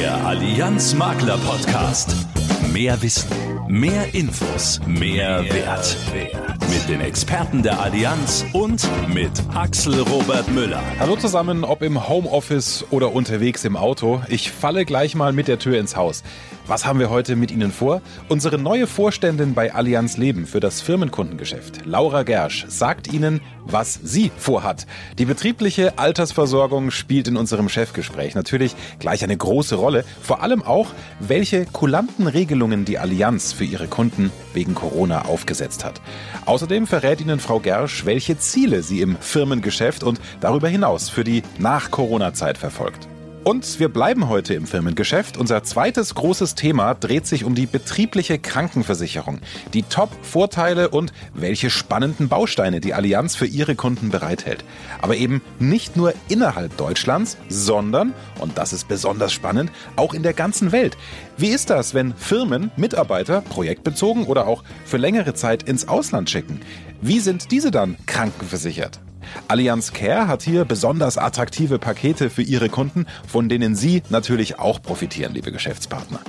Der Allianz Makler Podcast. Mehr Wissen, mehr Infos, mehr, Wert. Mit den Experten der Allianz und mit Axel Robert Müller. Hallo zusammen, ob im Homeoffice oder unterwegs im Auto. Ich falle gleich mal mit der Tür ins Haus. Was haben wir heute mit Ihnen vor? Unsere neue Vorständin bei Allianz Leben für das Firmenkundengeschäft, Laura Gersch, sagt Ihnen, was sie vorhat. Die betriebliche Altersversorgung spielt in unserem Chefgespräch natürlich gleich eine große Rolle. Vor allem auch, welche kulanten Regelungen die Allianz für ihre Kunden wegen Corona aufgesetzt hat. Außerdem verrät Ihnen Frau Gersch, welche Ziele sie im Firmengeschäft und darüber hinaus für die Nach-Corona-Zeit verfolgt. Und wir bleiben heute im Firmengeschäft. Unser zweites großes Thema dreht sich um die betriebliche Krankenversicherung, die Top-Vorteile und welche spannenden Bausteine die Allianz für ihre Kunden bereithält. Aber eben nicht nur innerhalb Deutschlands, sondern, und das ist besonders spannend, auch in der ganzen Welt. Wie ist das, wenn Firmen Mitarbeiter projektbezogen oder auch für längere Zeit ins Ausland schicken? Wie sind diese dann krankenversichert? Allianz Care hat hier besonders attraktive Pakete für ihre Kunden, von denen Sie natürlich auch profitieren, liebe Geschäftspartner.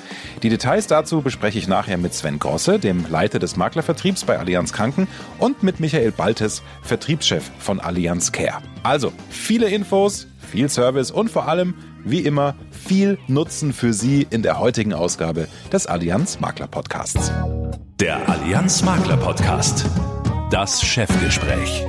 Die Details dazu bespreche ich nachher mit Sven Grosse, dem Leiter des Maklervertriebs bei Allianz Kranken und mit Michael Baltes, Vertriebschef von Allianz Care. Also, viele Infos, viel Service und vor allem, wie immer, viel Nutzen für Sie in der heutigen Ausgabe des Allianz Makler Podcasts. Der Allianz Makler Podcast. Das Chefgespräch.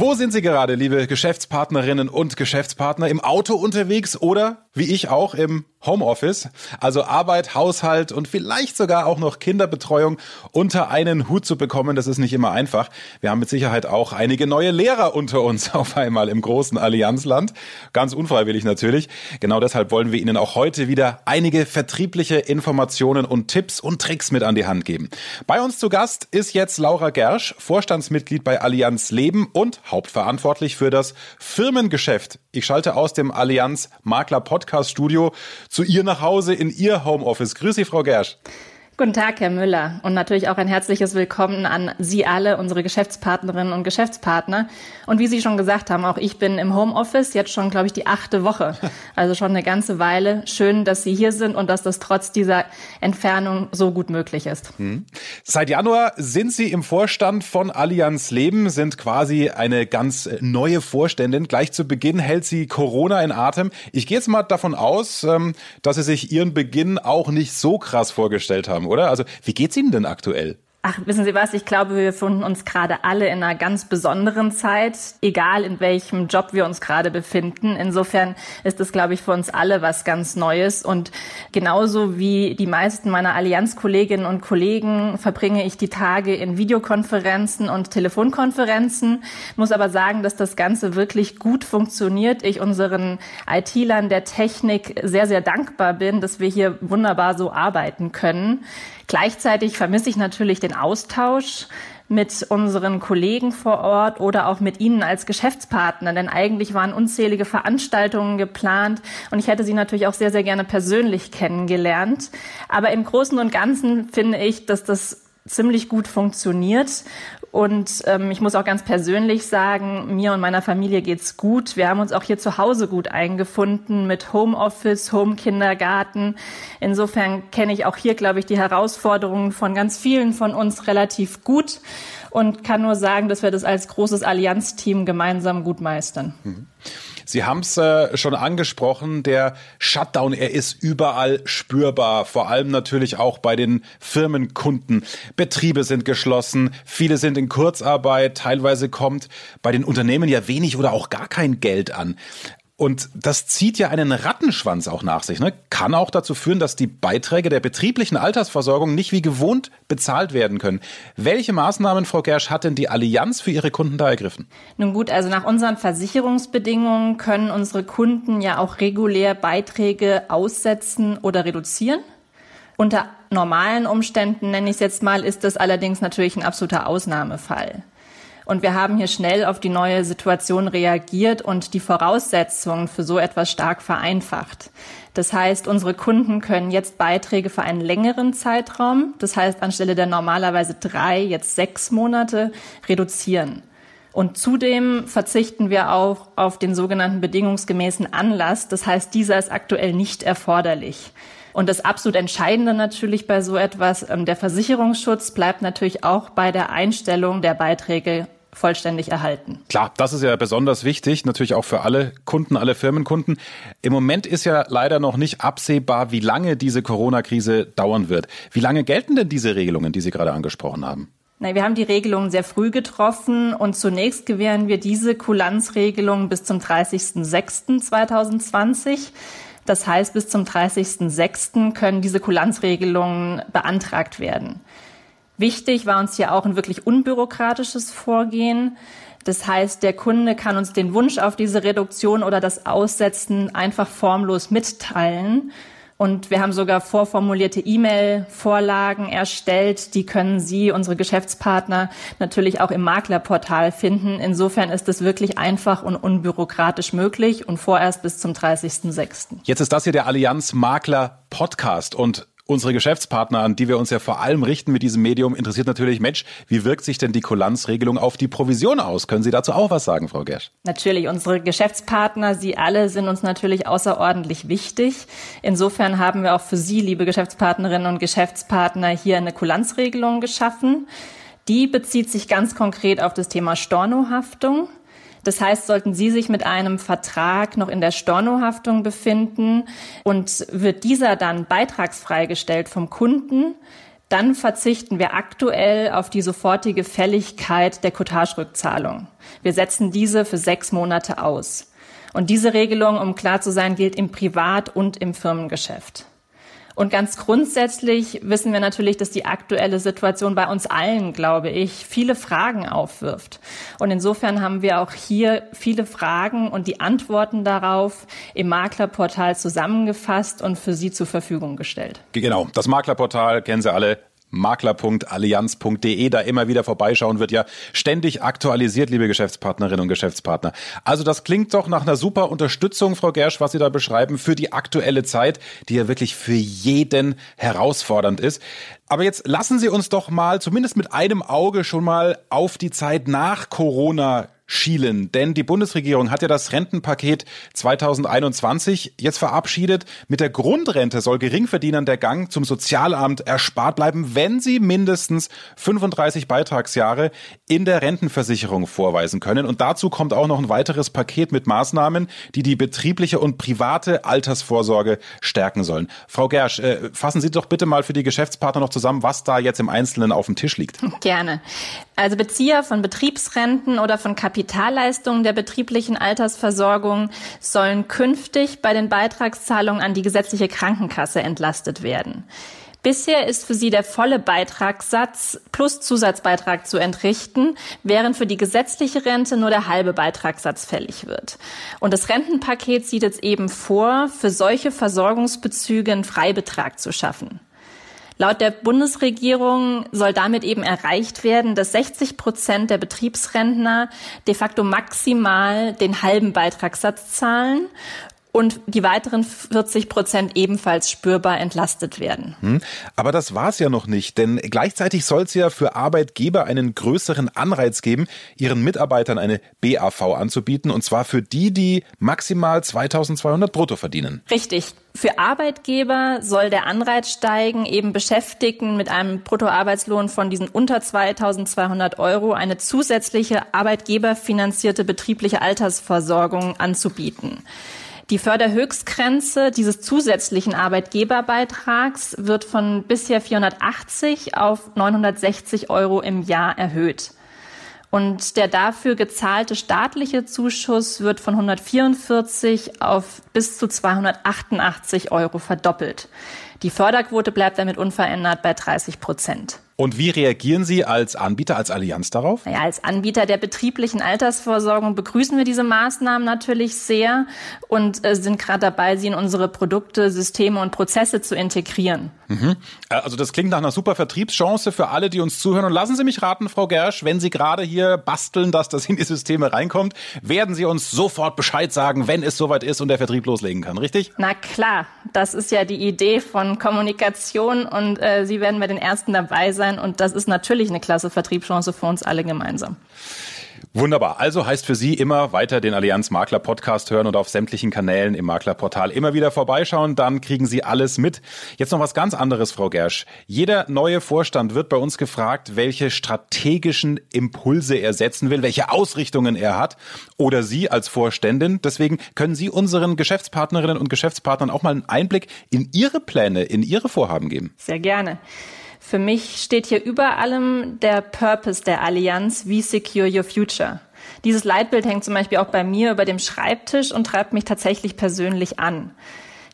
Wo sind Sie gerade, liebe Geschäftspartnerinnen und Geschäftspartner? Im Auto unterwegs oder, wie ich auch, im Homeoffice? Also Arbeit, Haushalt und vielleicht sogar auch noch Kinderbetreuung unter einen Hut zu bekommen, das ist nicht immer einfach. Wir haben mit Sicherheit auch einige neue Lehrer unter uns auf einmal im großen Allianzland. Ganz unfreiwillig natürlich. Genau deshalb wollen wir Ihnen auch heute wieder einige vertriebliche Informationen und Tipps und Tricks mit an die Hand geben. Bei uns zu Gast ist jetzt Laura Gersch, Vorstandsmitglied bei Allianz Leben und hauptverantwortlich für das Firmengeschäft. Ich schalte aus dem Allianz Makler Podcast Studio zu ihr nach Hause in ihr Homeoffice. Grüß Sie, Frau Gersch. Guten Tag, Herr Müller. Und natürlich auch ein herzliches Willkommen an Sie alle, unsere Geschäftspartnerinnen und Geschäftspartner. Und wie Sie schon gesagt haben, auch ich bin im Homeoffice jetzt schon, glaube ich, die achte Woche. Also schon eine ganze Weile. Schön, dass Sie hier sind und dass das trotz dieser Entfernung so gut möglich ist. Hm. Seit Januar sind Sie im Vorstand von Allianz Leben, sind quasi eine ganz neue Vorständin. Gleich zu Beginn hält sie Corona in Atem. Ich gehe jetzt mal davon aus, ähm, dass Sie sich Ihren Beginn auch nicht so krass vorgestellt haben oder? Also wie geht's Ihnen denn aktuell? Ach, wissen Sie was? Ich glaube, wir befinden uns gerade alle in einer ganz besonderen Zeit, egal in welchem Job wir uns gerade befinden. Insofern ist es, glaube ich, für uns alle was ganz Neues. Und genauso wie die meisten meiner Allianzkolleginnen und Kollegen verbringe ich die Tage in Videokonferenzen und Telefonkonferenzen. Muss aber sagen, dass das Ganze wirklich gut funktioniert. Ich unseren IT-Lern der Technik sehr, sehr dankbar bin, dass wir hier wunderbar so arbeiten können. Gleichzeitig vermisse ich natürlich den Austausch mit unseren Kollegen vor Ort oder auch mit Ihnen als Geschäftspartner, denn eigentlich waren unzählige Veranstaltungen geplant und ich hätte Sie natürlich auch sehr, sehr gerne persönlich kennengelernt. Aber im Großen und Ganzen finde ich, dass das ziemlich gut funktioniert und ähm, ich muss auch ganz persönlich sagen, mir und meiner Familie geht's gut. Wir haben uns auch hier zu Hause gut eingefunden mit Homeoffice, Home-Kindergarten. Insofern kenne ich auch hier, glaube ich, die Herausforderungen von ganz vielen von uns relativ gut und kann nur sagen, dass wir das als großes Allianzteam gemeinsam gut meistern. Mhm. Sie haben es äh, schon angesprochen, der Shutdown, er ist überall spürbar, vor allem natürlich auch bei den Firmenkunden. Betriebe sind geschlossen, viele sind in Kurzarbeit, teilweise kommt bei den Unternehmen ja wenig oder auch gar kein Geld an. Und das zieht ja einen Rattenschwanz auch nach sich. Ne? Kann auch dazu führen, dass die Beiträge der betrieblichen Altersversorgung nicht wie gewohnt bezahlt werden können. Welche Maßnahmen, Frau Gersch, hat denn die Allianz für ihre Kunden da ergriffen? Nun gut, also nach unseren Versicherungsbedingungen können unsere Kunden ja auch regulär Beiträge aussetzen oder reduzieren. Unter normalen Umständen, nenne ich es jetzt mal, ist das allerdings natürlich ein absoluter Ausnahmefall. Und wir haben hier schnell auf die neue Situation reagiert und die Voraussetzungen für so etwas stark vereinfacht. Das heißt, unsere Kunden können jetzt Beiträge für einen längeren Zeitraum, das heißt anstelle der normalerweise drei, jetzt sechs Monate, reduzieren. Und zudem verzichten wir auch auf den sogenannten bedingungsgemäßen Anlass. Das heißt, dieser ist aktuell nicht erforderlich. Und das absolut Entscheidende natürlich bei so etwas, ähm, der Versicherungsschutz bleibt natürlich auch bei der Einstellung der Beiträge vollständig erhalten. Klar, das ist ja besonders wichtig, natürlich auch für alle Kunden, alle Firmenkunden. Im Moment ist ja leider noch nicht absehbar, wie lange diese Corona-Krise dauern wird. Wie lange gelten denn diese Regelungen, die Sie gerade angesprochen haben? Nein, wir haben die Regelungen sehr früh getroffen und zunächst gewähren wir diese Kulanzregelung bis zum 30.06.2020. Das heißt, bis zum 30.06. können diese Kulanzregelungen beantragt werden. Wichtig war uns hier auch ein wirklich unbürokratisches Vorgehen. Das heißt, der Kunde kann uns den Wunsch auf diese Reduktion oder das Aussetzen einfach formlos mitteilen. Und wir haben sogar vorformulierte E-Mail-Vorlagen erstellt. Die können Sie, unsere Geschäftspartner, natürlich auch im Maklerportal finden. Insofern ist es wirklich einfach und unbürokratisch möglich und vorerst bis zum 30.06. Jetzt ist das hier der Allianz Makler Podcast und unsere Geschäftspartner, an die wir uns ja vor allem richten mit diesem Medium, interessiert natürlich, Mensch, wie wirkt sich denn die Kulanzregelung auf die Provision aus? Können Sie dazu auch was sagen, Frau Gersch? Natürlich, unsere Geschäftspartner, Sie alle sind uns natürlich außerordentlich wichtig. Insofern haben wir auch für Sie, liebe Geschäftspartnerinnen und Geschäftspartner, hier eine Kulanzregelung geschaffen. Die bezieht sich ganz konkret auf das Thema Stornohaftung. Das heißt, sollten Sie sich mit einem Vertrag noch in der Stornohaftung befinden und wird dieser dann beitragsfrei gestellt vom Kunden, dann verzichten wir aktuell auf die sofortige Fälligkeit der Cottage-Rückzahlung. Wir setzen diese für sechs Monate aus. Und diese Regelung, um klar zu sein, gilt im Privat- und im Firmengeschäft. Und ganz grundsätzlich wissen wir natürlich, dass die aktuelle Situation bei uns allen, glaube ich, viele Fragen aufwirft. Und insofern haben wir auch hier viele Fragen und die Antworten darauf im Maklerportal zusammengefasst und für Sie zur Verfügung gestellt. Genau, das Maklerportal kennen Sie alle makler.allianz.de da immer wieder vorbeischauen, wird ja ständig aktualisiert, liebe Geschäftspartnerinnen und Geschäftspartner. Also das klingt doch nach einer super Unterstützung, Frau Gersch, was Sie da beschreiben, für die aktuelle Zeit, die ja wirklich für jeden herausfordernd ist. Aber jetzt lassen Sie uns doch mal zumindest mit einem Auge schon mal auf die Zeit nach Corona schielen. Denn die Bundesregierung hat ja das Rentenpaket 2021 jetzt verabschiedet. Mit der Grundrente soll Geringverdienern der Gang zum Sozialamt erspart bleiben, wenn sie mindestens 35 Beitragsjahre in der Rentenversicherung vorweisen können. Und dazu kommt auch noch ein weiteres Paket mit Maßnahmen, die die betriebliche und private Altersvorsorge stärken sollen. Frau Gersch, äh, fassen Sie doch bitte mal für die Geschäftspartner noch zusammen, was da jetzt im Einzelnen auf dem Tisch liegt. Gerne. Also Bezieher von Betriebsrenten oder von Kapitalleistungen der betrieblichen Altersversorgung sollen künftig bei den Beitragszahlungen an die gesetzliche Krankenkasse entlastet werden. Bisher ist für sie der volle Beitragssatz plus Zusatzbeitrag zu entrichten, während für die gesetzliche Rente nur der halbe Beitragssatz fällig wird. Und das Rentenpaket sieht jetzt eben vor, für solche Versorgungsbezüge einen Freibetrag zu schaffen. Laut der Bundesregierung soll damit eben erreicht werden, dass 60 Prozent der Betriebsrentner de facto maximal den halben Beitragssatz zahlen und die weiteren 40 Prozent ebenfalls spürbar entlastet werden. Hm, aber das war es ja noch nicht, denn gleichzeitig soll es ja für Arbeitgeber einen größeren Anreiz geben, ihren Mitarbeitern eine BAV anzubieten, und zwar für die, die maximal 2200 brutto verdienen. Richtig. Für Arbeitgeber soll der Anreiz steigen, eben Beschäftigten mit einem Bruttoarbeitslohn von diesen unter 2200 Euro eine zusätzliche arbeitgeberfinanzierte betriebliche Altersversorgung anzubieten. Die Förderhöchstgrenze dieses zusätzlichen Arbeitgeberbeitrags wird von bisher 480 auf 960 Euro im Jahr erhöht. Und der dafür gezahlte staatliche Zuschuss wird von 144 auf bis zu 288 Euro verdoppelt. Die Förderquote bleibt damit unverändert bei 30 Prozent. Und wie reagieren Sie als Anbieter, als Allianz darauf? Naja, als Anbieter der betrieblichen Altersvorsorgung begrüßen wir diese Maßnahmen natürlich sehr und äh, sind gerade dabei, sie in unsere Produkte, Systeme und Prozesse zu integrieren. Mhm. Äh, also das klingt nach einer super Vertriebschance für alle, die uns zuhören. Und lassen Sie mich raten, Frau Gersch, wenn Sie gerade hier basteln, dass das in die Systeme reinkommt, werden Sie uns sofort Bescheid sagen, wenn es soweit ist und der Vertrieb loslegen kann, richtig? Na klar, das ist ja die Idee von Kommunikation und äh, Sie werden bei den Ersten dabei sein sein und das ist natürlich eine klasse Vertriebschance für uns alle gemeinsam. Wunderbar. Also heißt für Sie immer weiter den Allianz Makler Podcast hören und auf sämtlichen Kanälen im Maklerportal immer wieder vorbeischauen. Dann kriegen Sie alles mit. Jetzt noch was ganz anderes, Frau Gersch. Jeder neue Vorstand wird bei uns gefragt, welche strategischen Impulse er setzen will, welche Ausrichtungen er hat oder Sie als Vorständin. Deswegen können Sie unseren Geschäftspartnerinnen und Geschäftspartnern auch mal einen Einblick in Ihre Pläne, in Ihre Vorhaben geben. Sehr gerne. Für mich steht hier über allem der Purpose der Allianz, We Secure Your Future. Dieses Leitbild hängt zum Beispiel auch bei mir über dem Schreibtisch und treibt mich tatsächlich persönlich an.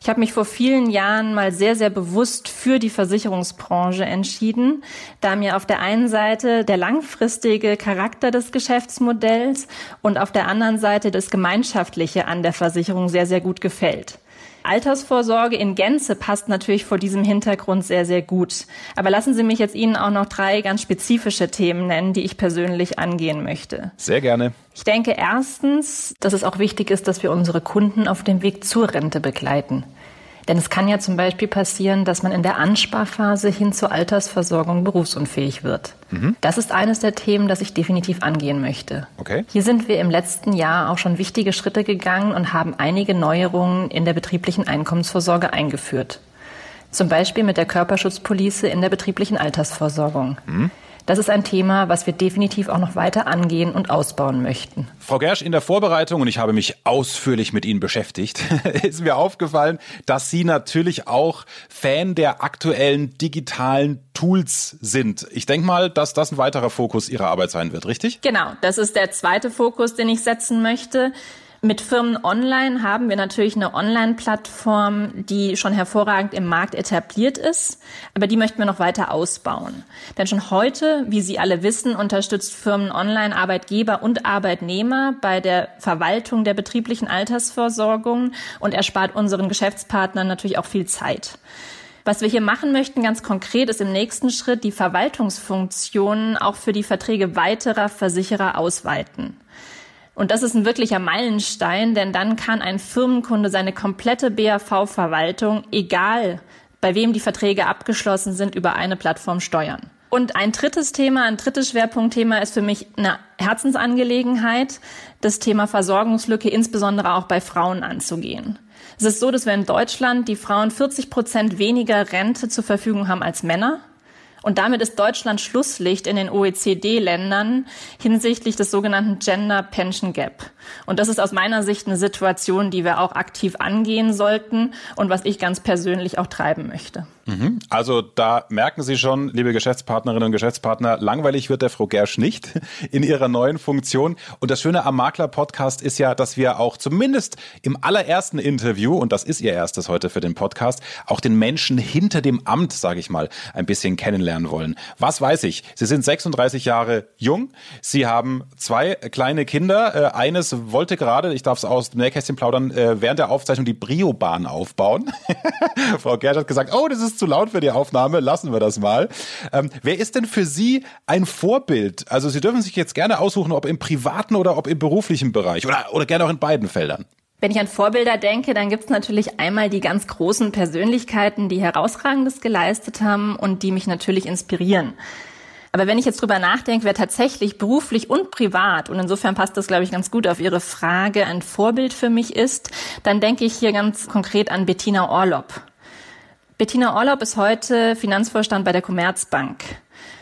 Ich habe mich vor vielen Jahren mal sehr, sehr bewusst für die Versicherungsbranche entschieden, da mir auf der einen Seite der langfristige Charakter des Geschäftsmodells und auf der anderen Seite das Gemeinschaftliche an der Versicherung sehr, sehr gut gefällt. Altersvorsorge in Gänze passt natürlich vor diesem Hintergrund sehr, sehr gut. Aber lassen Sie mich jetzt Ihnen auch noch drei ganz spezifische Themen nennen, die ich persönlich angehen möchte. Sehr gerne. Ich denke erstens, dass es auch wichtig ist, dass wir unsere Kunden auf dem Weg zur Rente begleiten. Denn es kann ja zum Beispiel passieren, dass man in der Ansparphase hin zur Altersversorgung berufsunfähig wird. Mhm. Das ist eines der Themen, das ich definitiv angehen möchte. Okay. Hier sind wir im letzten Jahr auch schon wichtige Schritte gegangen und haben einige Neuerungen in der betrieblichen Einkommensvorsorge eingeführt. Zum Beispiel mit der Körperschutzpolice in der betrieblichen Altersversorgung. Mhm. Das ist ein Thema, was wir definitiv auch noch weiter angehen und ausbauen möchten. Frau Gersch, in der Vorbereitung, und ich habe mich ausführlich mit Ihnen beschäftigt, ist mir aufgefallen, dass Sie natürlich auch Fan der aktuellen digitalen Tools sind. Ich denke mal, dass das ein weiterer Fokus Ihrer Arbeit sein wird, richtig? Genau, das ist der zweite Fokus, den ich setzen möchte. Mit Firmen Online haben wir natürlich eine Online-Plattform, die schon hervorragend im Markt etabliert ist, aber die möchten wir noch weiter ausbauen. Denn schon heute, wie Sie alle wissen, unterstützt Firmen Online Arbeitgeber und Arbeitnehmer bei der Verwaltung der betrieblichen Altersversorgung und erspart unseren Geschäftspartnern natürlich auch viel Zeit. Was wir hier machen möchten, ganz konkret, ist im nächsten Schritt die Verwaltungsfunktionen auch für die Verträge weiterer Versicherer ausweiten. Und das ist ein wirklicher Meilenstein, denn dann kann ein Firmenkunde seine komplette BAV-Verwaltung, egal bei wem die Verträge abgeschlossen sind, über eine Plattform steuern. Und ein drittes Thema, ein drittes Schwerpunktthema ist für mich eine Herzensangelegenheit, das Thema Versorgungslücke insbesondere auch bei Frauen anzugehen. Es ist so, dass wir in Deutschland die Frauen 40 Prozent weniger Rente zur Verfügung haben als Männer. Und damit ist Deutschland Schlusslicht in den OECD-Ländern hinsichtlich des sogenannten Gender Pension Gap. Und das ist aus meiner Sicht eine Situation, die wir auch aktiv angehen sollten und was ich ganz persönlich auch treiben möchte. Mhm. Also da merken Sie schon, liebe Geschäftspartnerinnen und Geschäftspartner, langweilig wird der Frau Gersch nicht in ihrer neuen Funktion. Und das Schöne am Makler-Podcast ist ja, dass wir auch zumindest im allerersten Interview, und das ist Ihr erstes heute für den Podcast, auch den Menschen hinter dem Amt, sage ich mal, ein bisschen kennenlernen wollen. Was weiß ich? Sie sind 36 Jahre jung, Sie haben zwei kleine Kinder. Äh, eines wollte gerade, ich darf es aus dem Nähkästchen plaudern, äh, während der Aufzeichnung die Brio-Bahn aufbauen. Frau Gersch hat gesagt, oh, das ist ist zu laut für die Aufnahme, lassen wir das mal. Ähm, wer ist denn für Sie ein Vorbild? Also Sie dürfen sich jetzt gerne aussuchen, ob im privaten oder ob im beruflichen Bereich oder, oder gerne auch in beiden Feldern. Wenn ich an Vorbilder denke, dann gibt es natürlich einmal die ganz großen Persönlichkeiten, die herausragendes geleistet haben und die mich natürlich inspirieren. Aber wenn ich jetzt drüber nachdenke, wer tatsächlich beruflich und privat, und insofern passt das, glaube ich, ganz gut auf Ihre Frage, ein Vorbild für mich ist, dann denke ich hier ganz konkret an Bettina Orlob. Bettina Orlob ist heute Finanzvorstand bei der Commerzbank.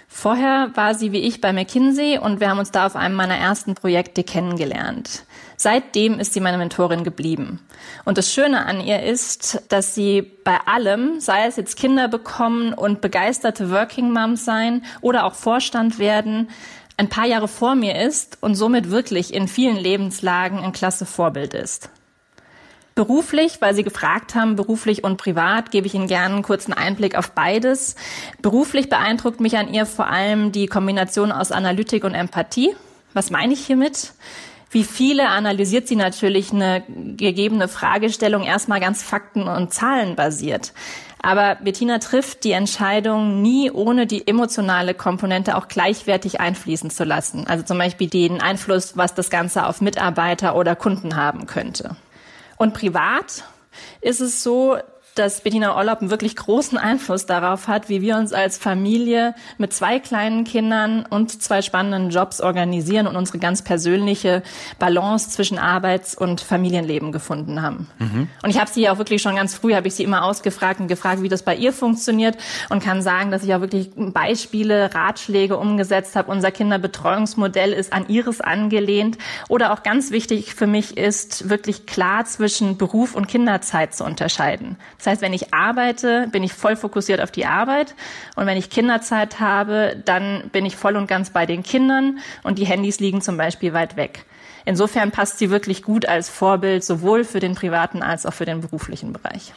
Vorher war sie wie ich bei McKinsey und wir haben uns da auf einem meiner ersten Projekte kennengelernt. Seitdem ist sie meine Mentorin geblieben. Und das Schöne an ihr ist, dass sie bei allem, sei es jetzt Kinder bekommen und begeisterte Working Moms sein oder auch Vorstand werden, ein paar Jahre vor mir ist und somit wirklich in vielen Lebenslagen ein klasse Vorbild ist. Beruflich, weil Sie gefragt haben, beruflich und privat, gebe ich Ihnen gerne einen kurzen Einblick auf beides. Beruflich beeindruckt mich an ihr vor allem die Kombination aus Analytik und Empathie. Was meine ich hiermit? Wie viele analysiert sie natürlich eine gegebene Fragestellung erstmal ganz fakten- und zahlenbasiert. Aber Bettina trifft die Entscheidung nie ohne die emotionale Komponente auch gleichwertig einfließen zu lassen. Also zum Beispiel den Einfluss, was das Ganze auf Mitarbeiter oder Kunden haben könnte. Und privat ist es so, dass Bettina Orlob einen wirklich großen Einfluss darauf hat, wie wir uns als Familie mit zwei kleinen Kindern und zwei spannenden Jobs organisieren und unsere ganz persönliche Balance zwischen Arbeits- und Familienleben gefunden haben. Mhm. Und ich habe sie ja auch wirklich schon ganz früh, habe ich sie immer ausgefragt und gefragt, wie das bei ihr funktioniert und kann sagen, dass ich auch wirklich Beispiele, Ratschläge umgesetzt habe. Unser Kinderbetreuungsmodell ist an ihres angelehnt. Oder auch ganz wichtig für mich ist, wirklich klar zwischen Beruf und Kinderzeit zu unterscheiden. Das heißt, wenn ich arbeite, bin ich voll fokussiert auf die Arbeit. Und wenn ich Kinderzeit habe, dann bin ich voll und ganz bei den Kindern und die Handys liegen zum Beispiel weit weg. Insofern passt sie wirklich gut als Vorbild sowohl für den privaten als auch für den beruflichen Bereich.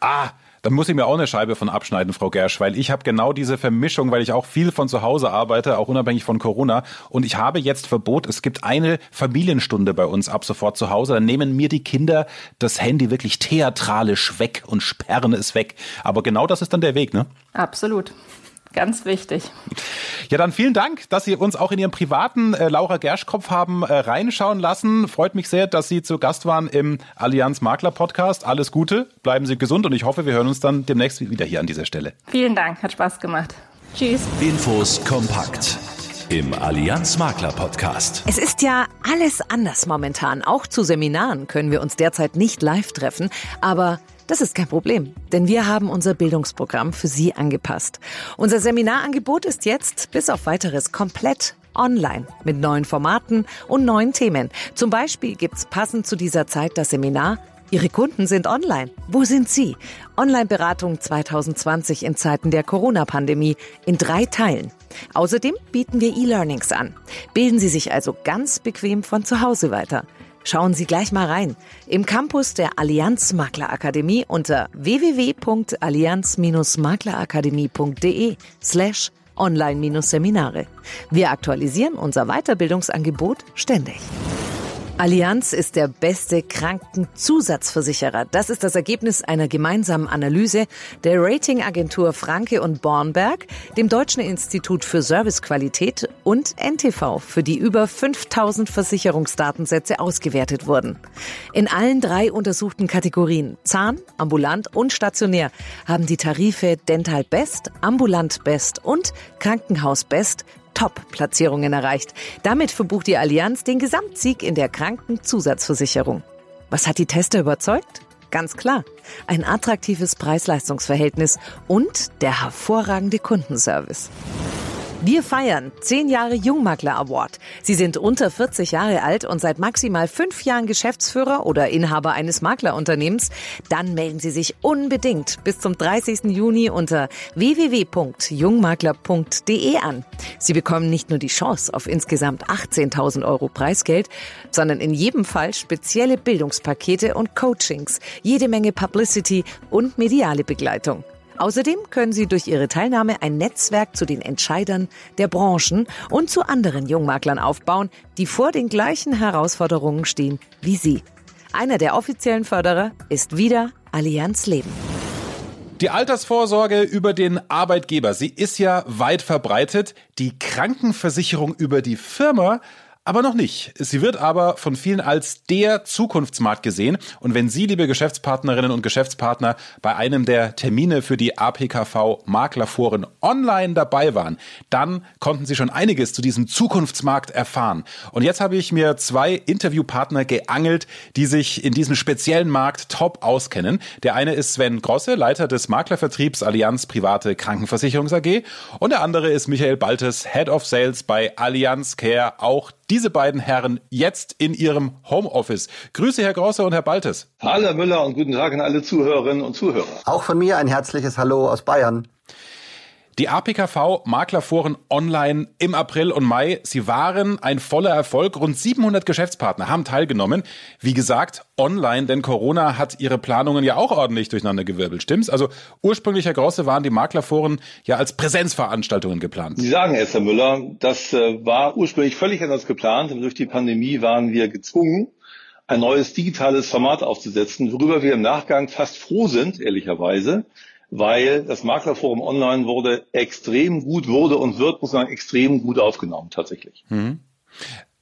Ah, da muss ich mir auch eine Scheibe von abschneiden, Frau Gersch, weil ich habe genau diese Vermischung, weil ich auch viel von zu Hause arbeite, auch unabhängig von Corona. Und ich habe jetzt Verbot, es gibt eine Familienstunde bei uns ab sofort zu Hause. Dann nehmen mir die Kinder das Handy wirklich theatralisch weg und sperren es weg. Aber genau das ist dann der Weg, ne? Absolut. Ganz wichtig. Ja, dann vielen Dank, dass Sie uns auch in Ihrem privaten äh, Laura Gerschkopf haben äh, reinschauen lassen. Freut mich sehr, dass Sie zu Gast waren im Allianz Makler Podcast. Alles Gute, bleiben Sie gesund und ich hoffe, wir hören uns dann demnächst wieder hier an dieser Stelle. Vielen Dank, hat Spaß gemacht. Tschüss. Infos kompakt im Allianz Makler Podcast. Es ist ja alles anders momentan. Auch zu Seminaren können wir uns derzeit nicht live treffen, aber das ist kein Problem, denn wir haben unser Bildungsprogramm für Sie angepasst. Unser Seminarangebot ist jetzt bis auf weiteres komplett online mit neuen Formaten und neuen Themen. Zum Beispiel gibt's passend zu dieser Zeit das Seminar Ihre Kunden sind online. Wo sind Sie? Online-Beratung 2020 in Zeiten der Corona-Pandemie in drei Teilen. Außerdem bieten wir E-Learnings an. Bilden Sie sich also ganz bequem von zu Hause weiter. Schauen Sie gleich mal rein. Im Campus der Allianz Maklerakademie unter www.allianz-maklerakademie.de slash online-seminare. Wir aktualisieren unser Weiterbildungsangebot ständig. Allianz ist der beste Krankenzusatzversicherer. Das ist das Ergebnis einer gemeinsamen Analyse der Ratingagentur Franke und Bornberg, dem Deutschen Institut für Servicequalität und NTV, für die über 5000 Versicherungsdatensätze ausgewertet wurden. In allen drei untersuchten Kategorien Zahn, ambulant und stationär haben die Tarife Dental Best, Ambulant Best und Krankenhaus Best Top-Platzierungen erreicht. Damit verbucht die Allianz den Gesamtsieg in der Krankenzusatzversicherung. Was hat die Tester überzeugt? Ganz klar, ein attraktives Preis-Leistungs-Verhältnis und der hervorragende Kundenservice. Wir feiern 10 Jahre Jungmakler Award. Sie sind unter 40 Jahre alt und seit maximal 5 Jahren Geschäftsführer oder Inhaber eines Maklerunternehmens. Dann melden Sie sich unbedingt bis zum 30. Juni unter www.jungmakler.de an. Sie bekommen nicht nur die Chance auf insgesamt 18.000 Euro Preisgeld, sondern in jedem Fall spezielle Bildungspakete und Coachings, jede Menge Publicity und mediale Begleitung. Außerdem können Sie durch Ihre Teilnahme ein Netzwerk zu den Entscheidern der Branchen und zu anderen Jungmaklern aufbauen, die vor den gleichen Herausforderungen stehen wie Sie. Einer der offiziellen Förderer ist wieder Allianz Leben. Die Altersvorsorge über den Arbeitgeber, sie ist ja weit verbreitet. Die Krankenversicherung über die Firma aber noch nicht. Sie wird aber von vielen als der Zukunftsmarkt gesehen. Und wenn Sie, liebe Geschäftspartnerinnen und Geschäftspartner, bei einem der Termine für die APKV Maklerforen online dabei waren, dann konnten Sie schon einiges zu diesem Zukunftsmarkt erfahren. Und jetzt habe ich mir zwei Interviewpartner geangelt, die sich in diesem speziellen Markt top auskennen. Der eine ist Sven Grosse, Leiter des Maklervertriebs Allianz Private Krankenversicherungs AG. Und der andere ist Michael Baltes, Head of Sales bei Allianz Care, auch diese beiden Herren jetzt in ihrem Homeoffice. Grüße, Herr Grosse und Herr Baltes. Hallo, Herr Müller, und guten Tag an alle Zuhörerinnen und Zuhörer. Auch von mir ein herzliches Hallo aus Bayern. Die APKV Maklerforen online im April und Mai, sie waren ein voller Erfolg. Rund 700 Geschäftspartner haben teilgenommen. Wie gesagt, online, denn Corona hat ihre Planungen ja auch ordentlich durcheinander gewirbelt, stimmt's? Also ursprünglich, Herr Grosse, waren die Maklerforen ja als Präsenzveranstaltungen geplant. Sie sagen es, Herr Müller, das äh, war ursprünglich völlig anders geplant. Durch die Pandemie waren wir gezwungen, ein neues digitales Format aufzusetzen, worüber wir im Nachgang fast froh sind, ehrlicherweise weil das Maklerforum online wurde extrem gut, wurde und wird, muss man extrem gut aufgenommen, tatsächlich. Mhm.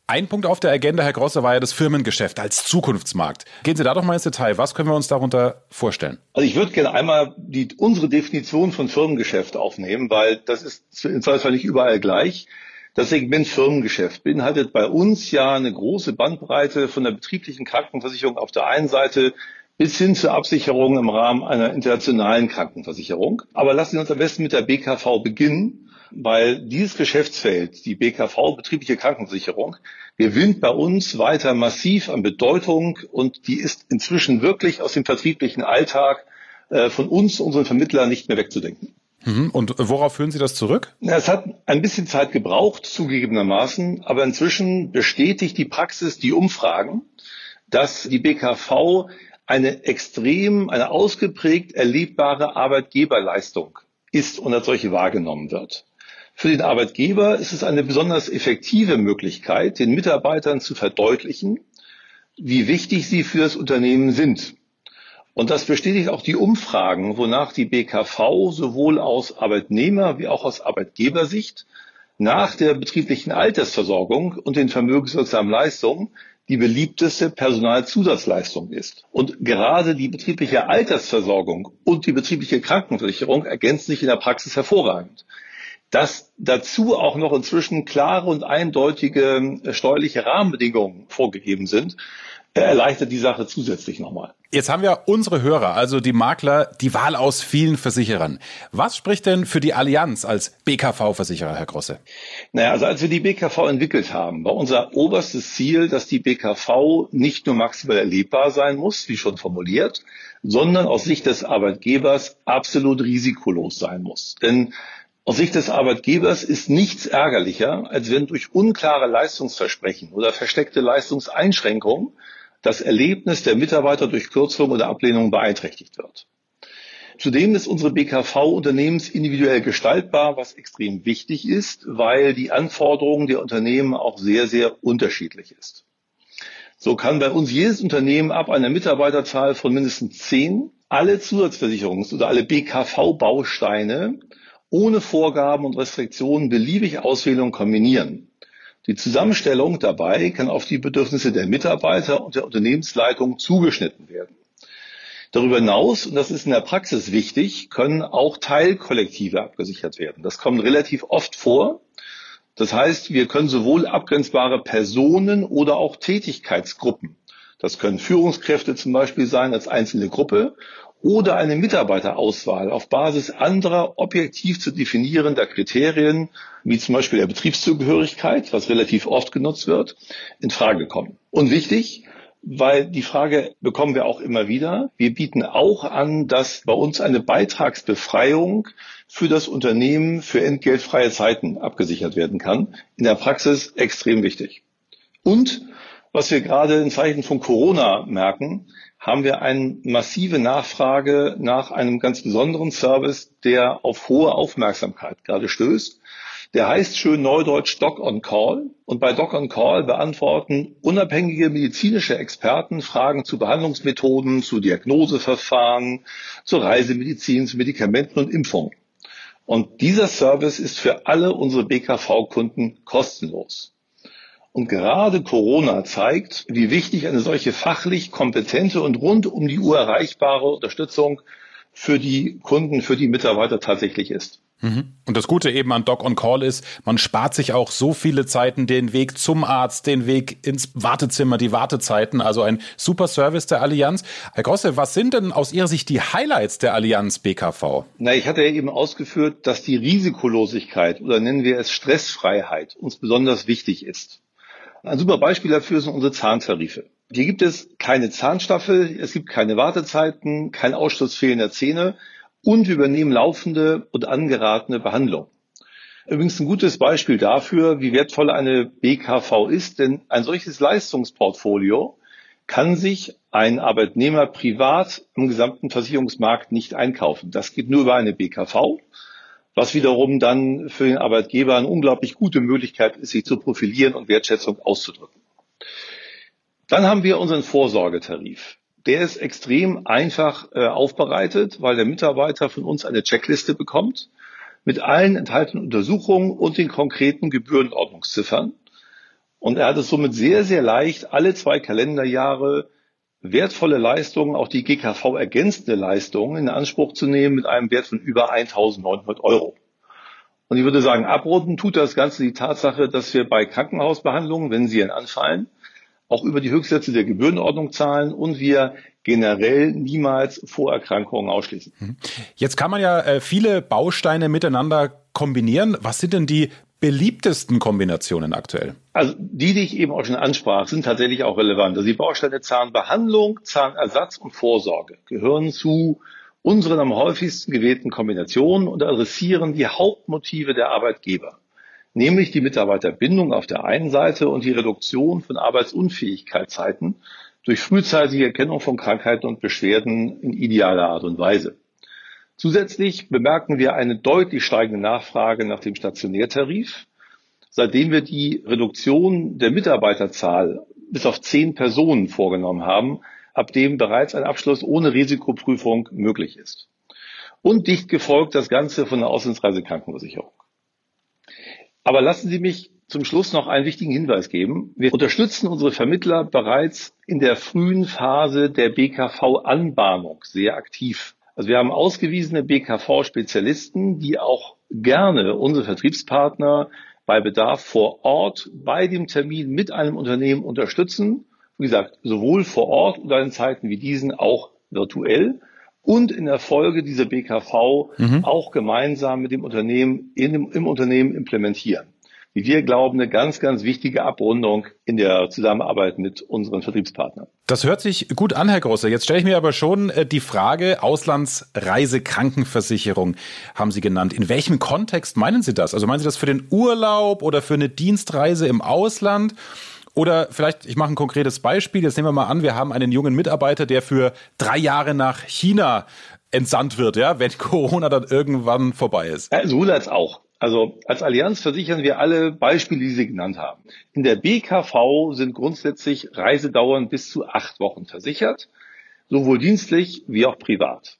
Ein Punkt auf der Agenda, Herr Grosse, war ja das Firmengeschäft als Zukunftsmarkt. Gehen Sie da doch mal ins Detail. Was können wir uns darunter vorstellen? Also ich würde gerne einmal die, unsere Definition von Firmengeschäft aufnehmen, weil das ist in Zweifel nicht überall gleich. Das Segment Firmengeschäft beinhaltet bei uns ja eine große Bandbreite von der betrieblichen Krankenversicherung auf der einen Seite bis hin zur Absicherung im Rahmen einer internationalen Krankenversicherung. Aber lassen Sie uns am besten mit der BKV beginnen, weil dieses Geschäftsfeld, die BKV, betriebliche Krankenversicherung, gewinnt bei uns weiter massiv an Bedeutung und die ist inzwischen wirklich aus dem vertrieblichen Alltag äh, von uns, unseren Vermittlern, nicht mehr wegzudenken. Mhm. Und worauf führen Sie das zurück? Es hat ein bisschen Zeit gebraucht, zugegebenermaßen, aber inzwischen bestätigt die Praxis die Umfragen, dass die BKV eine extrem, eine ausgeprägt erlebbare Arbeitgeberleistung ist und als solche wahrgenommen wird. Für den Arbeitgeber ist es eine besonders effektive Möglichkeit, den Mitarbeitern zu verdeutlichen, wie wichtig sie für das Unternehmen sind. Und das bestätigt auch die Umfragen, wonach die BKV sowohl aus Arbeitnehmer wie auch aus Arbeitgebersicht nach der betrieblichen Altersversorgung und den vermögenswirksamen Leistungen die beliebteste Personalzusatzleistung ist. Und gerade die betriebliche Altersversorgung und die betriebliche Krankenversicherung ergänzen sich in der Praxis hervorragend. Dass dazu auch noch inzwischen klare und eindeutige steuerliche Rahmenbedingungen vorgegeben sind, erleichtert die Sache zusätzlich nochmal. Jetzt haben wir unsere Hörer, also die Makler, die Wahl aus vielen Versicherern. Was spricht denn für die Allianz als BKV-Versicherer, Herr Grosse? Naja, also als wir die BKV entwickelt haben, war unser oberstes Ziel, dass die BKV nicht nur maximal erlebbar sein muss, wie schon formuliert, sondern aus Sicht des Arbeitgebers absolut risikolos sein muss. Denn aus Sicht des Arbeitgebers ist nichts ärgerlicher, als wenn durch unklare Leistungsversprechen oder versteckte Leistungseinschränkungen das Erlebnis der Mitarbeiter durch Kürzung oder Ablehnung beeinträchtigt wird. Zudem ist unsere BKV unternehmensindividuell gestaltbar, was extrem wichtig ist, weil die Anforderungen der Unternehmen auch sehr, sehr unterschiedlich ist. So kann bei uns jedes Unternehmen ab einer Mitarbeiterzahl von mindestens zehn alle Zusatzversicherungs- oder alle BKV-Bausteine ohne Vorgaben und Restriktionen beliebig auswählen und kombinieren. Die Zusammenstellung dabei kann auf die Bedürfnisse der Mitarbeiter und der Unternehmensleitung zugeschnitten werden. Darüber hinaus, und das ist in der Praxis wichtig, können auch Teilkollektive abgesichert werden. Das kommt relativ oft vor. Das heißt, wir können sowohl abgrenzbare Personen oder auch Tätigkeitsgruppen, das können Führungskräfte zum Beispiel sein als einzelne Gruppe oder eine Mitarbeiterauswahl auf Basis anderer objektiv zu definierender Kriterien, wie zum Beispiel der Betriebszugehörigkeit, was relativ oft genutzt wird, in Frage kommen. Und wichtig, weil die Frage bekommen wir auch immer wieder. Wir bieten auch an, dass bei uns eine Beitragsbefreiung für das Unternehmen für entgeltfreie Zeiten abgesichert werden kann. In der Praxis extrem wichtig. Und was wir gerade in Zeichen von Corona merken, haben wir eine massive Nachfrage nach einem ganz besonderen Service, der auf hohe Aufmerksamkeit gerade stößt. Der heißt schön neudeutsch Doc on Call. Und bei Doc on Call beantworten unabhängige medizinische Experten Fragen zu Behandlungsmethoden, zu Diagnoseverfahren, zur Reisemedizin, zu Medikamenten und Impfungen. Und dieser Service ist für alle unsere BKV-Kunden kostenlos. Und gerade Corona zeigt, wie wichtig eine solche fachlich kompetente und rund um die Uhr erreichbare Unterstützung für die Kunden, für die Mitarbeiter tatsächlich ist. Mhm. Und das Gute eben an Doc on Call ist, man spart sich auch so viele Zeiten, den Weg zum Arzt, den Weg ins Wartezimmer, die Wartezeiten. Also ein super Service der Allianz. Herr Grosse, was sind denn aus Ihrer Sicht die Highlights der Allianz BKV? Na, ich hatte ja eben ausgeführt, dass die Risikolosigkeit oder nennen wir es Stressfreiheit uns besonders wichtig ist. Ein super Beispiel dafür sind unsere Zahntarife. Hier gibt es keine Zahnstaffel, es gibt keine Wartezeiten, kein Ausschluss fehlender Zähne und wir übernehmen laufende und angeratene Behandlung. Übrigens ein gutes Beispiel dafür, wie wertvoll eine BKV ist, denn ein solches Leistungsportfolio kann sich ein Arbeitnehmer privat im gesamten Versicherungsmarkt nicht einkaufen. Das geht nur über eine BKV was wiederum dann für den Arbeitgeber eine unglaublich gute Möglichkeit ist, sich zu profilieren und Wertschätzung auszudrücken. Dann haben wir unseren Vorsorgetarif. Der ist extrem einfach äh, aufbereitet, weil der Mitarbeiter von uns eine Checkliste bekommt mit allen enthaltenen Untersuchungen und den konkreten Gebührenordnungsziffern. Und er hat es somit sehr, sehr leicht, alle zwei Kalenderjahre wertvolle Leistungen, auch die GKV ergänzende Leistungen in Anspruch zu nehmen mit einem Wert von über 1.900 Euro. Und ich würde sagen, abrunden tut das Ganze die Tatsache, dass wir bei Krankenhausbehandlungen, wenn sie anfallen, auch über die Höchstsätze der Gebührenordnung zahlen und wir generell niemals Vorerkrankungen ausschließen. Mhm. Jetzt kann man ja äh, viele Bausteine miteinander kombinieren. Was sind denn die beliebtesten Kombinationen aktuell? Also die, die ich eben auch schon ansprach, sind tatsächlich auch relevant. Also die Bausteine Zahnbehandlung, Zahnersatz und Vorsorge gehören zu unseren am häufigsten gewählten Kombinationen und adressieren die Hauptmotive der Arbeitgeber nämlich die Mitarbeiterbindung auf der einen Seite und die Reduktion von Arbeitsunfähigkeitszeiten durch frühzeitige Erkennung von Krankheiten und Beschwerden in idealer Art und Weise. Zusätzlich bemerken wir eine deutlich steigende Nachfrage nach dem Stationärtarif, seitdem wir die Reduktion der Mitarbeiterzahl bis auf zehn Personen vorgenommen haben, ab dem bereits ein Abschluss ohne Risikoprüfung möglich ist. Und dicht gefolgt das Ganze von der Auslandsreisekrankenversicherung. Aber lassen Sie mich zum Schluss noch einen wichtigen Hinweis geben. Wir unterstützen unsere Vermittler bereits in der frühen Phase der BKV-Anbahnung sehr aktiv. Also wir haben ausgewiesene BKV-Spezialisten, die auch gerne unsere Vertriebspartner bei Bedarf vor Ort bei dem Termin mit einem Unternehmen unterstützen. Wie gesagt, sowohl vor Ort oder in Zeiten wie diesen auch virtuell und in der Folge diese BKV mhm. auch gemeinsam mit dem Unternehmen dem, im Unternehmen implementieren. Wie wir glauben, eine ganz, ganz wichtige Abrundung in der Zusammenarbeit mit unseren Vertriebspartnern. Das hört sich gut an, Herr Grosser. Jetzt stelle ich mir aber schon äh, die Frage, Auslandsreisekrankenversicherung haben Sie genannt. In welchem Kontext meinen Sie das? Also meinen Sie das für den Urlaub oder für eine Dienstreise im Ausland? Oder vielleicht, ich mache ein konkretes Beispiel. Jetzt nehmen wir mal an, wir haben einen jungen Mitarbeiter, der für drei Jahre nach China entsandt wird, ja, wenn Corona dann irgendwann vorbei ist. Ja, so als auch. Also als Allianz versichern wir alle Beispiele, die Sie genannt haben. In der BKV sind grundsätzlich Reisedauern bis zu acht Wochen versichert, sowohl dienstlich wie auch privat.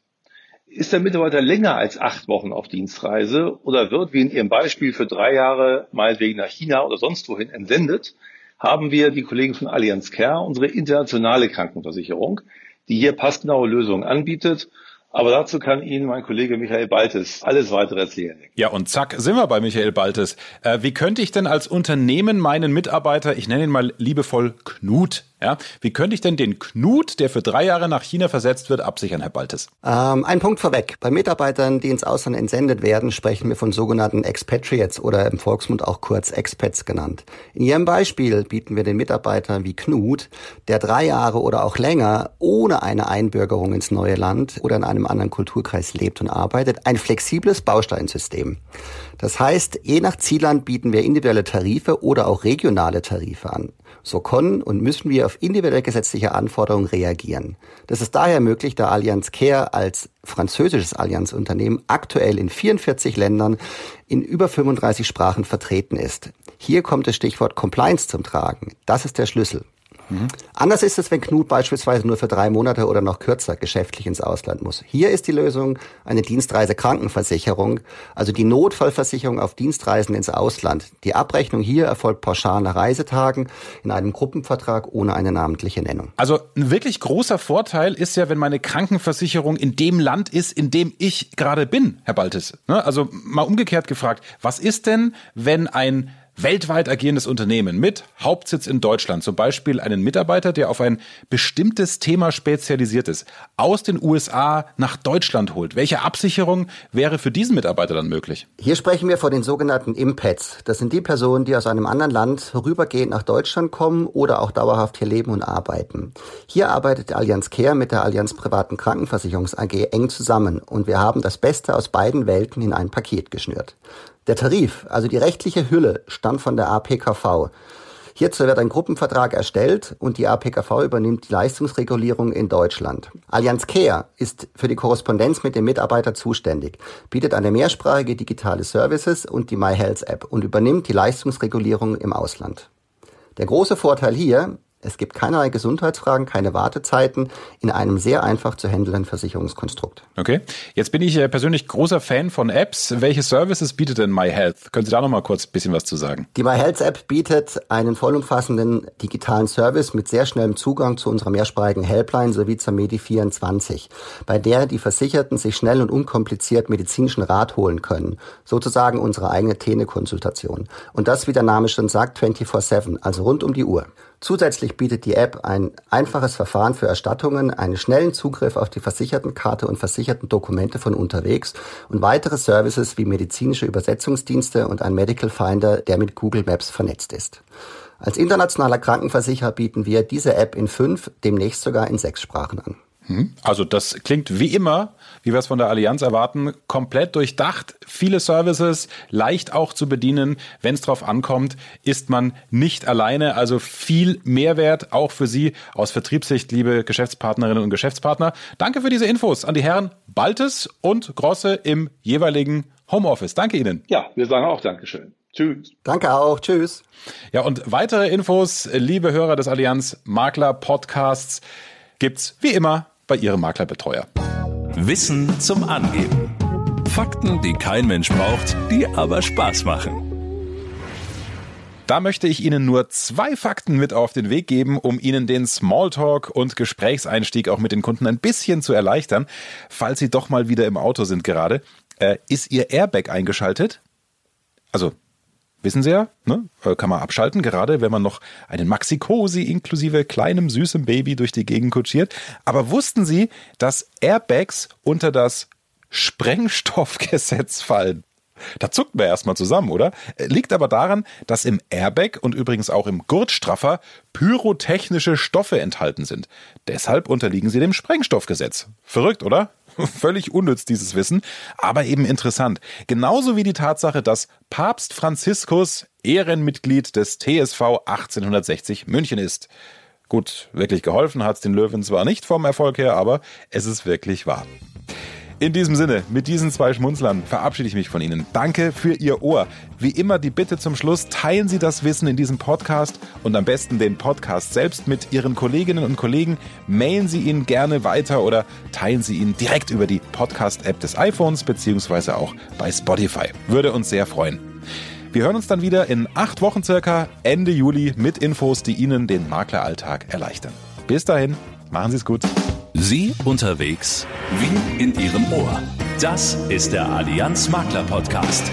Ist der Mitarbeiter länger als acht Wochen auf Dienstreise oder wird, wie in Ihrem Beispiel, für drei Jahre meinetwegen nach China oder sonst wohin entsendet, haben wir die Kollegen von Allianz Care, unsere internationale Krankenversicherung, die hier passgenaue Lösungen anbietet aber dazu kann Ihnen mein Kollege Michael Baltes alles weitere erzählen. Ja, und zack, sind wir bei Michael Baltes. Äh, wie könnte ich denn als Unternehmen meinen Mitarbeiter, ich nenne ihn mal liebevoll Knut, ja, wie könnte ich denn den Knut, der für drei Jahre nach China versetzt wird, absichern, Herr Baltes? Ähm, ein Punkt vorweg. Bei Mitarbeitern, die ins Ausland entsendet werden, sprechen wir von sogenannten Expatriates oder im Volksmund auch kurz Expats genannt. In Ihrem Beispiel bieten wir den Mitarbeitern wie Knut, der drei Jahre oder auch länger ohne eine Einbürgerung ins neue Land oder in einem anderen Kulturkreis lebt und arbeitet, ein flexibles Bausteinsystem. Das heißt, je nach Zielland bieten wir individuelle Tarife oder auch regionale Tarife an. So können und müssen wir auf individuell gesetzliche Anforderungen reagieren. Das ist daher möglich, da Allianz Care als französisches Allianzunternehmen aktuell in 44 Ländern in über 35 Sprachen vertreten ist. Hier kommt das Stichwort Compliance zum Tragen. Das ist der Schlüssel. Mhm. Anders ist es, wenn Knut beispielsweise nur für drei Monate oder noch kürzer geschäftlich ins Ausland muss. Hier ist die Lösung eine Dienstreisekrankenversicherung, also die Notfallversicherung auf Dienstreisen ins Ausland. Die Abrechnung hier erfolgt pauschal nach Reisetagen in einem Gruppenvertrag ohne eine namentliche Nennung. Also ein wirklich großer Vorteil ist ja, wenn meine Krankenversicherung in dem Land ist, in dem ich gerade bin, Herr Baltes. Ne? Also mal umgekehrt gefragt, was ist denn, wenn ein weltweit agierendes Unternehmen mit Hauptsitz in Deutschland, zum Beispiel einen Mitarbeiter, der auf ein bestimmtes Thema spezialisiert ist, aus den USA nach Deutschland holt. Welche Absicherung wäre für diesen Mitarbeiter dann möglich? Hier sprechen wir von den sogenannten Impats. Das sind die Personen, die aus einem anderen Land vorübergehend nach Deutschland kommen oder auch dauerhaft hier leben und arbeiten. Hier arbeitet Allianz Care mit der Allianz Privaten Krankenversicherungs AG eng zusammen und wir haben das Beste aus beiden Welten in ein Paket geschnürt. Der Tarif, also die rechtliche Hülle, stammt von der APKV. Hierzu wird ein Gruppenvertrag erstellt und die APKV übernimmt die Leistungsregulierung in Deutschland. Allianz Care ist für die Korrespondenz mit dem Mitarbeiter zuständig, bietet eine mehrsprachige digitale Services und die MyHealth App und übernimmt die Leistungsregulierung im Ausland. Der große Vorteil hier, Es gibt keinerlei Gesundheitsfragen, keine Wartezeiten in einem sehr einfach zu handelnden Versicherungskonstrukt. Okay. Jetzt bin ich äh, persönlich großer Fan von Apps. Welche Services bietet denn MyHealth? Können Sie da noch mal kurz ein bisschen was zu sagen? Die MyHealth App bietet einen vollumfassenden digitalen Service mit sehr schnellem Zugang zu unserer mehrsprachigen Helpline sowie zur Medi24, bei der die Versicherten sich schnell und unkompliziert medizinischen Rat holen können. Sozusagen unsere eigene Telekonsultation. Und das, wie der Name schon sagt, 24-7, also rund um die Uhr. Zusätzlich bietet die App ein einfaches Verfahren für Erstattungen, einen schnellen Zugriff auf die Versichertenkarte und versicherten Dokumente von unterwegs und weitere Services wie medizinische Übersetzungsdienste und ein Medical Finder, der mit Google Maps vernetzt ist. Als internationaler Krankenversicherer bieten wir diese App in fünf, demnächst sogar in sechs Sprachen an. Hm? Also das klingt wie immer, wie wir es von der Allianz erwarten, komplett durchdacht, viele Services, leicht auch zu bedienen. Wenn es drauf ankommt, ist man nicht alleine. Also viel Mehrwert auch für Sie aus Vertriebssicht, liebe Geschäftspartnerinnen und Geschäftspartner. Danke für diese Infos an die Herren Baltes und Grosse im jeweiligen Homeoffice. Danke Ihnen. Ja, wir sagen auch Dankeschön. Tschüss. Danke auch. Tschüss. Ja, und weitere Infos, liebe Hörer des Allianz Makler Podcasts, gibt's wie immer bei Ihrem Maklerbetreuer. Wissen zum Angeben. Fakten, die kein Mensch braucht, die aber Spaß machen. Da möchte ich Ihnen nur zwei Fakten mit auf den Weg geben, um Ihnen den Smalltalk und Gesprächseinstieg auch mit den Kunden ein bisschen zu erleichtern. Falls Sie doch mal wieder im Auto sind gerade, äh, ist Ihr Airbag eingeschaltet? Also Wissen Sie ja, ne? Äh, kann man abschalten, gerade wenn man noch einen Maxi-Cosi inklusive kleinem süßem Baby durch die Gegend kutschiert. Aber wussten Sie, dass Airbags unter das Sprengstoffgesetz fallen? Da zuckt man erstmal zusammen, oder? Äh, liegt aber daran, dass im Airbag und übrigens auch im Gurtstraffer pyrotechnische Stoffe enthalten sind. Deshalb unterliegen sie dem Sprengstoffgesetz. Verrückt, oder? Völlig unnütz, dieses Wissen, aber eben interessant. Genauso wie die Tatsache, dass Papst Franziskus Ehrenmitglied des TSV 1860 München ist. Gut, wirklich geholfen hat's den Löwen zwar nicht vom Erfolg her, aber es ist wirklich wahr. In diesem Sinne, mit diesen zwei Schmunzlern verabschiede ich mich von Ihnen. Danke für Ihr Ohr. Wie immer die Bitte zum Schluss, teilen Sie das Wissen in diesem Podcast und am besten den Podcast selbst mit Ihren Kolleginnen und Kollegen. Mailen Sie ihn gerne weiter oder teilen Sie ihn direkt über die Podcast-App des iPhones beziehungsweise auch bei Spotify. Würde uns sehr freuen. Wir hören uns dann wieder in acht Wochen circa Ende Juli mit Infos, die Ihnen den Makleralltag erleichtern. Bis dahin, machen Sie es gut. Sie unterwegs wie in Ihrem Ohr. Das ist der Allianz Makler Podcast.